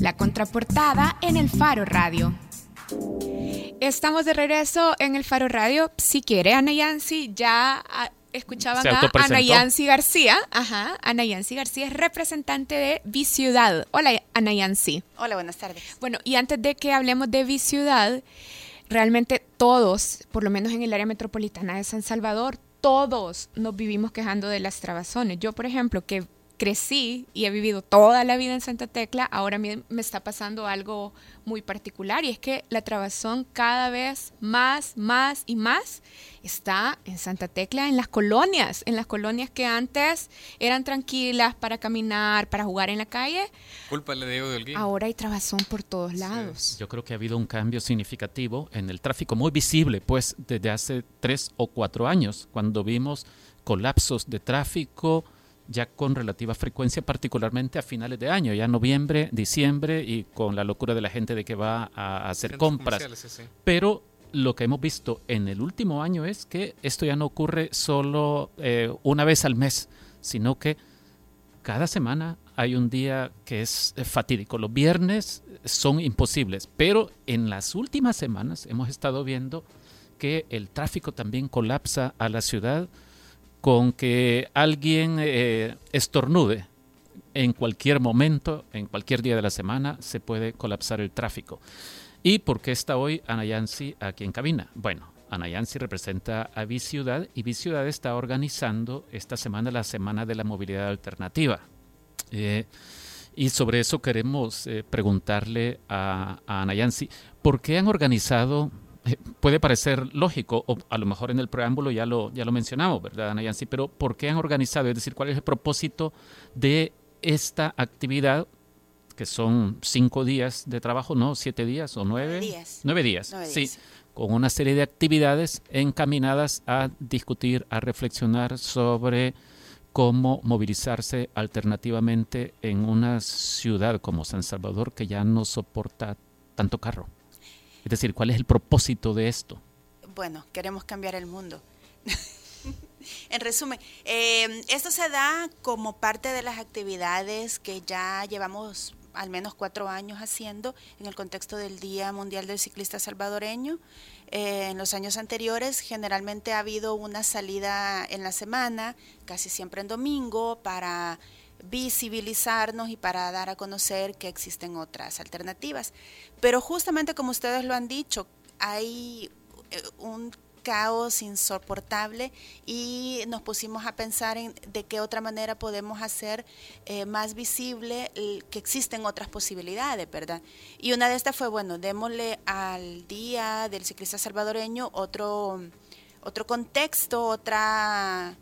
La contraportada en el Faro Radio. Estamos de regreso en el Faro Radio. Si quiere, Ana Yancy, ya ah, escuchaban a Ana Yancy García. Ajá, Ana Yancy García es representante de Biciudad. Hola, Ana Yancy. Hola, buenas tardes. Bueno, y antes de que hablemos de Biciudad, realmente todos, por lo menos en el área metropolitana de San Salvador, todos nos vivimos quejando de las trabazones. Yo, por ejemplo, que crecí y he vivido toda la vida en Santa Tecla, ahora me, me está pasando algo muy particular y es que la trabazón cada vez más, más y más está en Santa Tecla, en las colonias, en las colonias que antes eran tranquilas para caminar, para jugar en la calle. Culpa de Diego Ahora hay trabazón por todos lados. Yo creo que ha habido un cambio significativo en el tráfico, muy visible, pues desde hace tres o cuatro años, cuando vimos colapsos de tráfico ya con relativa frecuencia, particularmente a finales de año, ya noviembre, diciembre y con la locura de la gente de que va a hacer compras. Pero lo que hemos visto en el último año es que esto ya no ocurre solo eh, una vez al mes, sino que cada semana hay un día que es eh, fatídico. Los viernes son imposibles, pero en las últimas semanas hemos estado viendo que el tráfico también colapsa a la ciudad con que alguien eh, estornude en cualquier momento, en cualquier día de la semana, se puede colapsar el tráfico. ¿Y por qué está hoy Ana Yancy aquí en cabina? Bueno, Ana Yancy representa a Biciudad y Biciudad está organizando esta semana la Semana de la Movilidad Alternativa. Eh, y sobre eso queremos eh, preguntarle a, a Ana Yancy, ¿por qué han organizado puede parecer lógico, o a lo mejor en el preámbulo ya lo, ya lo mencionamos, ¿verdad, Ana Yancy? Pero ¿por qué han organizado? Es decir, ¿cuál es el propósito de esta actividad? Que son cinco días de trabajo, ¿no? ¿Siete días o nueve? Días. Nueve días, sí. Con una serie de actividades encaminadas a discutir, a reflexionar sobre cómo movilizarse alternativamente en una ciudad como San Salvador que ya no soporta tanto carro. Es decir, ¿cuál es el propósito de esto? Bueno, queremos cambiar el mundo. en resumen, eh, esto se da como parte de las actividades que ya llevamos al menos cuatro años haciendo en el contexto del Día Mundial del Ciclista Salvadoreño. Eh, en los años anteriores generalmente ha habido una salida en la semana, casi siempre en domingo, para visibilizarnos y para dar a conocer que existen otras alternativas. Pero justamente como ustedes lo han dicho, hay eh, un caos insoportable y nos pusimos a pensar en de qué otra manera podemos hacer eh, más visible que existen otras posibilidades, ¿verdad? Y una de estas fue, bueno, démosle al Día del Ciclista Salvadoreño otro, otro contexto, otra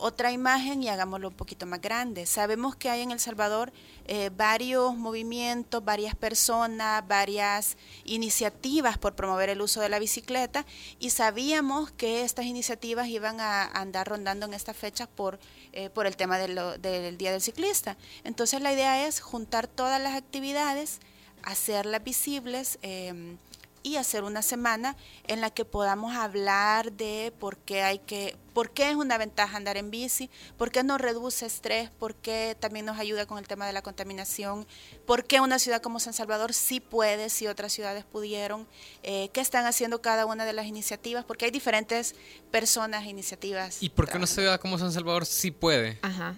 otra imagen y hagámoslo un poquito más grande. Sabemos que hay en El Salvador eh, varios movimientos, varias personas, varias iniciativas por promover el uso de la bicicleta y sabíamos que estas iniciativas iban a andar rondando en estas fechas por, eh, por el tema del Día del Ciclista. Entonces la idea es juntar todas las actividades, hacerlas visibles. Eh, y hacer una semana en la que podamos hablar de por qué hay que, por qué es una ventaja andar en bici, por qué nos reduce estrés, por qué también nos ayuda con el tema de la contaminación, por qué una ciudad como San Salvador sí puede, si otras ciudades pudieron, eh, qué están haciendo cada una de las iniciativas, porque hay diferentes personas, e iniciativas. ¿Y por qué una ciudad como San Salvador sí puede? Ajá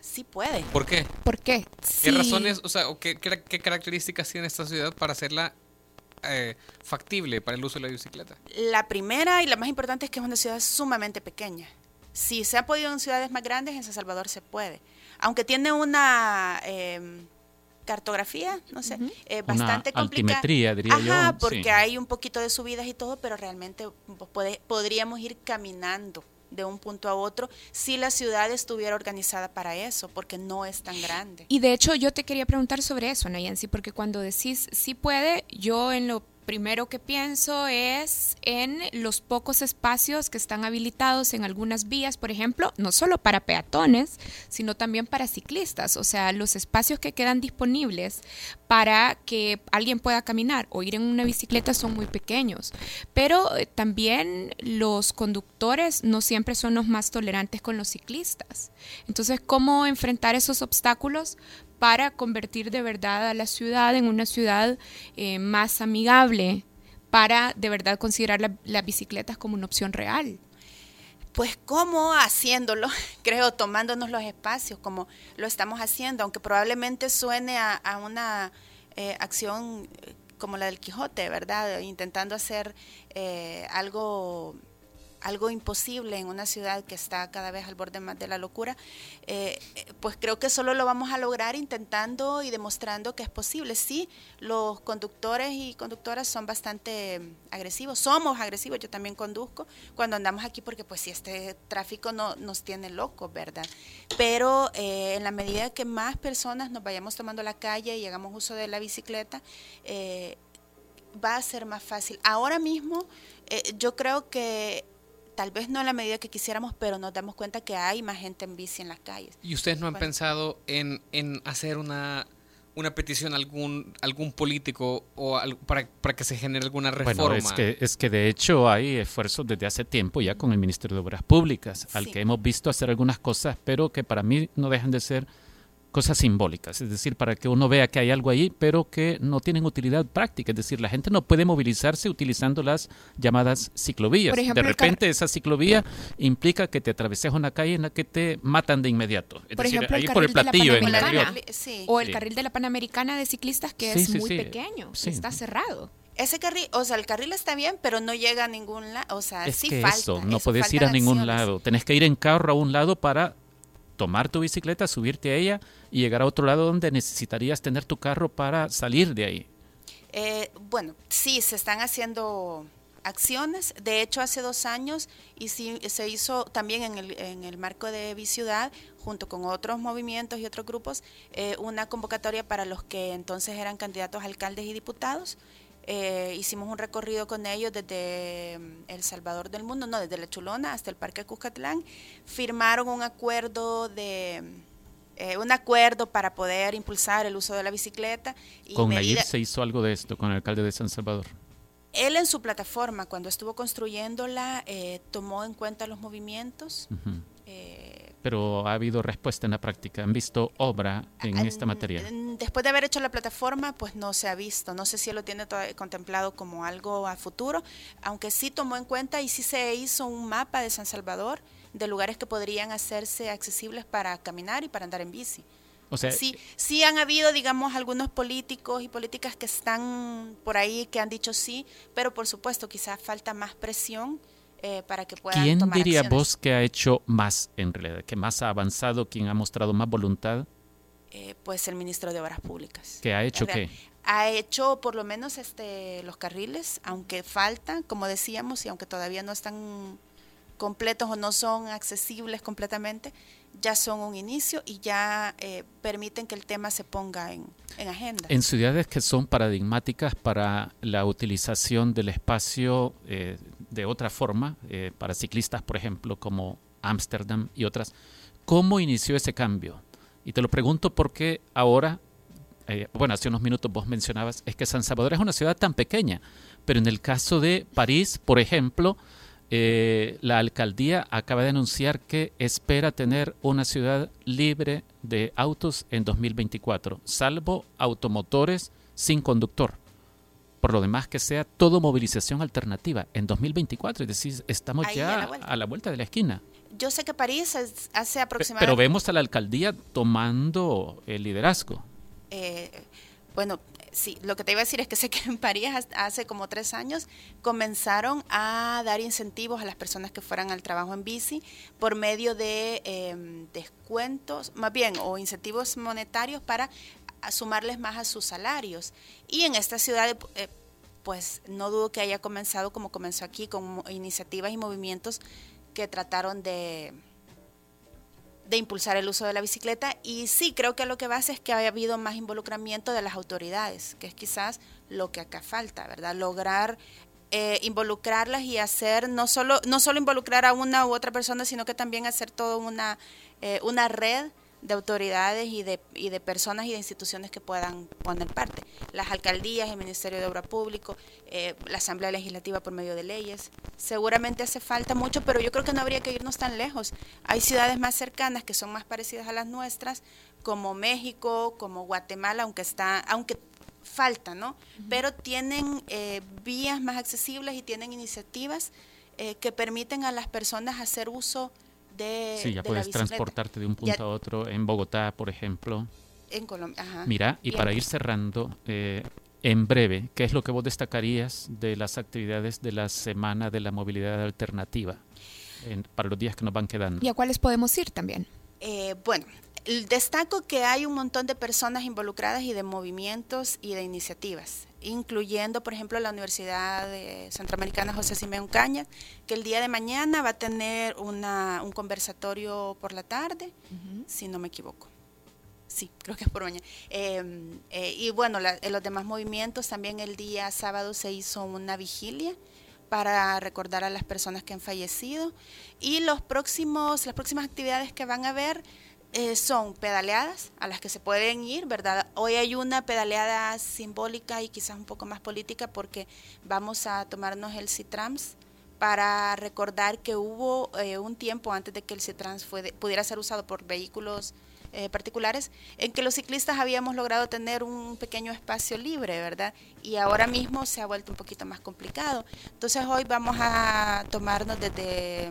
sí puede. ¿Por qué? ¿Por qué? ¿Qué razones, o sea, qué, qué, características tiene esta ciudad para hacerla eh, factible para el uso de la bicicleta? La primera y la más importante es que es una ciudad sumamente pequeña. Si se ha podido en ciudades más grandes, en San Salvador se puede. Aunque tiene una em, cartografía, no sé, eh, bastante complicada. Altimetría, diría Ajá, porque hay un poquito de subidas y todo, pero realmente podríamos ir caminando de un punto a otro si la ciudad estuviera organizada para eso, porque no es tan grande. Y de hecho yo te quería preguntar sobre eso, Nayansi, porque cuando decís sí puede, yo en lo primero que pienso es en los pocos espacios que están habilitados en algunas vías, por ejemplo, no solo para peatones, sino también para ciclistas. O sea, los espacios que quedan disponibles para que alguien pueda caminar o ir en una bicicleta son muy pequeños. Pero eh, también los conductores no siempre son los más tolerantes con los ciclistas. Entonces, ¿cómo enfrentar esos obstáculos para convertir de verdad a la ciudad en una ciudad eh, más amigable, para de verdad considerar las bicicletas como una opción real. Pues cómo haciéndolo, creo, tomándonos los espacios como lo estamos haciendo, aunque probablemente suene a, una eh, acción eh, como la del Quijote, ¿verdad? Intentando hacer eh, algo algo imposible en una ciudad que está cada vez al borde más de la locura, eh, pues creo que solo lo vamos a lograr intentando y demostrando que es posible. Sí, los conductores y conductoras son bastante agresivos, somos agresivos, yo también conduzco cuando andamos aquí porque pues si este tráfico no nos tiene locos, ¿verdad? Pero eh, en la medida que más personas nos vayamos tomando la calle y hagamos uso de la bicicleta, eh, va a ser más fácil. Ahora mismo yo creo que tal vez no a la medida que quisiéramos, pero nos damos cuenta que hay más gente en bici en las calles. ¿Y ustedes no han pensado en, en, hacer una, una petición a algún, algún político o para, para, que se genere alguna reforma? Bueno, es que, es que de hecho hay esfuerzos desde hace tiempo ya con el Ministerio de Obras Públicas, al que hemos visto hacer algunas cosas, pero que para mí no dejan de ser cosas simbólicas, es decir, para que uno vea que hay algo ahí, pero que no tienen utilidad práctica, es decir, la gente no puede movilizarse utilizando las llamadas ciclovías. de repente esa ciclovía implica que te atraveses una calle en la que te matan de inmediato, es por decir, ejemplo, ahí por el platillo en el O el carril de la Panamericana de ciclistas que es muy pequeño, está cerrado. Ese carril, o sea, el carril está bien, pero no llega a ningún lado, o sea, es sí que falta. Eso, no puedes ir a ningún lado, tenés que ir en carro a un lado para tomar tu bicicleta, subirte a ella y llegar a otro lado donde necesitarías tener tu carro para salir de ahí. Eh, bueno, sí, se están haciendo acciones. De hecho, hace dos años y sí, se hizo también en el, en el marco de Biciudad, junto con otros movimientos y otros grupos, eh, una convocatoria para los que entonces eran candidatos a alcaldes y diputados eh, hicimos un recorrido con ellos desde mm, El Salvador del Mundo, no, desde La Chulona hasta el Parque Cuscatlán. Firmaron un acuerdo de eh, un acuerdo para poder impulsar el uso de la bicicleta. Y con Nayib se hizo algo de esto, con el alcalde de San Salvador. Él en su plataforma, cuando estuvo construyéndola, eh, tomó en cuenta los movimientos pero ha habido respuesta en la práctica. ¿Han visto obra en esta materia? Después de haber hecho la plataforma, pues no se ha visto. No sé si lo tiene contemplado como algo a futuro, aunque sí tomó en cuenta y sí se hizo un mapa de San Salvador de lugares que podrían hacerse accesibles para caminar y para andar en bici. O sea, sí, sí han habido, digamos, algunos políticos y políticas que están por ahí que han dicho sí, pero por supuesto quizás falta más presión eh, para que puedan ¿Quién diría vos que ha hecho más en realidad, que más ha avanzado, quién ha mostrado más voluntad? Eh, pues el ministro de Obras Públicas. ¿Qué ha hecho qué? Ha hecho por lo menos este los carriles, aunque faltan, como decíamos, y aunque todavía no están completos o no son accesibles completamente, ya son un inicio y ya eh, permiten que el tema se ponga en, en, agenda. En ciudades que son paradigmáticas para la utilización del espacio eh, de otra forma, eh, para ciclistas, por ejemplo, como Ámsterdam y otras, ¿cómo inició ese cambio? Y te lo pregunto porque ahora, bueno, hace unos minutos vos mencionabas, es que San Salvador es una ciudad tan pequeña, pero en el caso de París, por ejemplo, eh, la alcaldía acaba de anunciar que espera tener una ciudad libre de autos en 2024, salvo automotores sin conductor. Por lo demás, que sea todo movilización alternativa en 2024, es decir, estamos ya a la, vuelta de la esquina. Yo sé que París hace aproximadamente... Pero vemos a la alcaldía tomando el liderazgo. Eh, bueno, sí, lo que te iba a decir es que sé que en París hace como tres años comenzaron a dar incentivos a las personas que fueran al trabajo en bici por medio de em, descuentos, más bien, o incentivos monetarios para sumarles más a sus salarios. Y en esta ciudad, eh, pues no dudo que haya comenzado como comenzó aquí, con iniciativas y movimientos que trataron de de impulsar el uso de la bicicleta y sí, creo que lo que va es que haya habido más involucramiento de las autoridades, que es quizás lo que acá falta, ¿verdad? Lograr eh, involucrarlas y hacer, no solo, no solo involucrar a una u otra persona, sino que también hacer toda una, eh, una red de autoridades y de, y de personas y de instituciones que puedan poner parte. Las alcaldías, el Ministerio de Obra Público, eh, la Asamblea Legislativa por medio de leyes. Seguramente hace falta mucho, pero yo creo que no habría que irnos tan lejos. Hay ciudades más cercanas que son más parecidas a las nuestras, como México, como Guatemala, aunque está, aunque falta, ¿no? Pero tienen eh, vías más accesibles y tienen iniciativas eh, que permiten a las personas hacer uso de. Sí, ya puedes transportarte de un punto a otro en Bogotá, por ejemplo. En Colombia, ajá. Mira, y para ir cerrando, eh, en breve, ¿qué es lo que vos destacarías de las actividades de la Semana de la Movilidad Alternativa para los días que nos van quedando? ¿Y a cuáles podemos ir también? bueno, Destaco que hay un montón de personas involucradas y de movimientos y de iniciativas, incluyendo, por ejemplo, la Universidad Centroamericana José Simeón Cañas, que el día de mañana va a tener una, un conversatorio por la tarde, si no me equivoco. Sí, creo que es por mañana. Em, eh, y bueno, en los demás movimientos también el día sábado se hizo una vigilia para recordar a las personas que han fallecido y los próximos las próximas actividades que van a haber eh, son pedaleadas a las que se pueden ir, ¿verdad? Hoy hay una pedaleada simbólica y quizás un poco más política porque vamos a tomarnos el Citrams para recordar que hubo eh, un tiempo antes de que el Citrans pudiera ser usado por vehículos eh, particulares en que los ciclistas habíamos logrado tener un pequeño espacio libre, ¿verdad? Y ahora mismo se ha vuelto un poquito más complicado. Entonces hoy vamos a tomarnos desde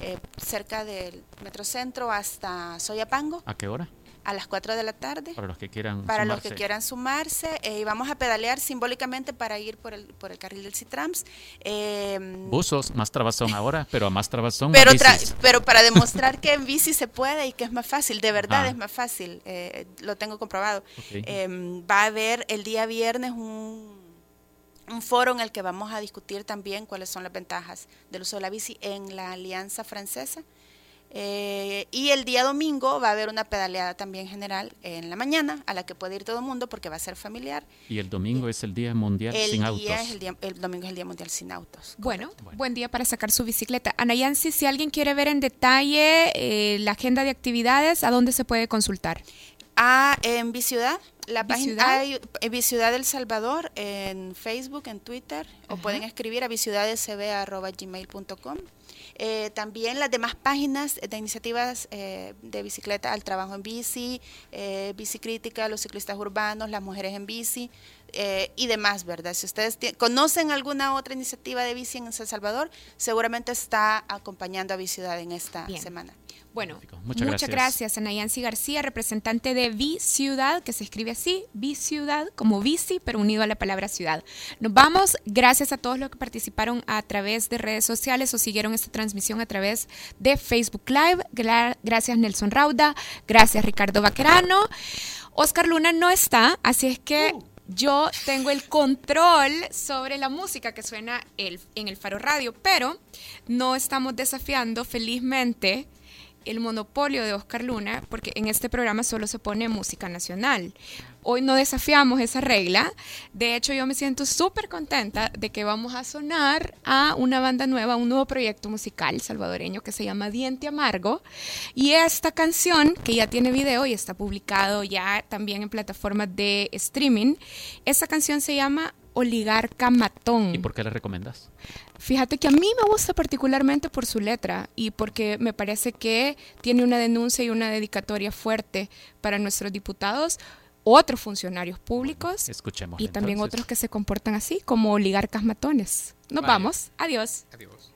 eh, cerca del Metrocentro hasta Soyapango. ¿A qué hora? A las 4 de la tarde. Para los que quieran para sumarse. los que quieran sumarse. Eh, y vamos a pedalear simbólicamente para ir por el, por el carril del Citrams. Eh, Buzos, más trabazón ahora, pero a más trabazón. Pero, pero para demostrar que en bici se puede y que es más fácil, de verdad ah. es más fácil, eh, lo tengo comprobado. Em, va a haber el día viernes un un foro en el que vamos a discutir también cuáles son las ventajas del uso de la bici en la Alianza Francesa. Eh, y el día domingo va a haber una pedaleada también general en la mañana, a la que puede ir todo el mundo porque va a ser familiar. Y el domingo es el Día Mundial sin Autos. el, domingo es el Día Mundial sin Autos. Bueno, buen día para sacar su bicicleta. Ana Yancy, si alguien quiere ver en detalle eh, la agenda de actividades, ¿a dónde se puede consultar? Ah, en Biciudad, la página hay en Biciudad del Salvador en Facebook, en Twitter, o pueden escribir a biciudadescb.gmail.com. Eh, también las demás páginas de iniciativas eh, de bicicleta al trabajo en bici, eh, bicicrítica, los ciclistas urbanos, las mujeres en bici eh, y demás, ¿verdad? Si ustedes conocen alguna otra iniciativa de bici en San Salvador, seguramente está acompañando a Biciudad en esta semana. Bueno, muchas, muchas gracias. Ana Yancy García, representante de Vi Ciudad, que se escribe así, Vi Ciudad, como bici, pero unido a la palabra ciudad. Nos vamos, gracias a todos los que participaron a través de redes sociales o siguieron esta transmisión a través de Facebook Live. gracias Nelson Rauda, gracias Ricardo Vaquerano. Oscar Luna no está, así es que... Uh. yo tengo el control sobre la música que suena en el Faro Radio, pero no estamos desafiando felizmente el monopolio de Oscar Luna, porque en este programa solo se pone música nacional. Hoy no desafiamos esa regla. De hecho, yo me siento súper contenta de que vamos a sonar a una banda nueva, un nuevo proyecto musical salvadoreño que se llama Diente Amargo. Y esta canción, que ya tiene video y está publicado ya también en plataformas de streaming, esta canción se llama Oligarca Matón. ¿Y por qué la recomiendas? Fíjate que a mí me gusta particularmente por su letra y porque me parece que tiene una denuncia y una dedicatoria fuerte para nuestros diputados, otros funcionarios públicos Escuchemos y también otros que se comportan así como oligarcas matones. Nos vamos. Adiós. Adiós.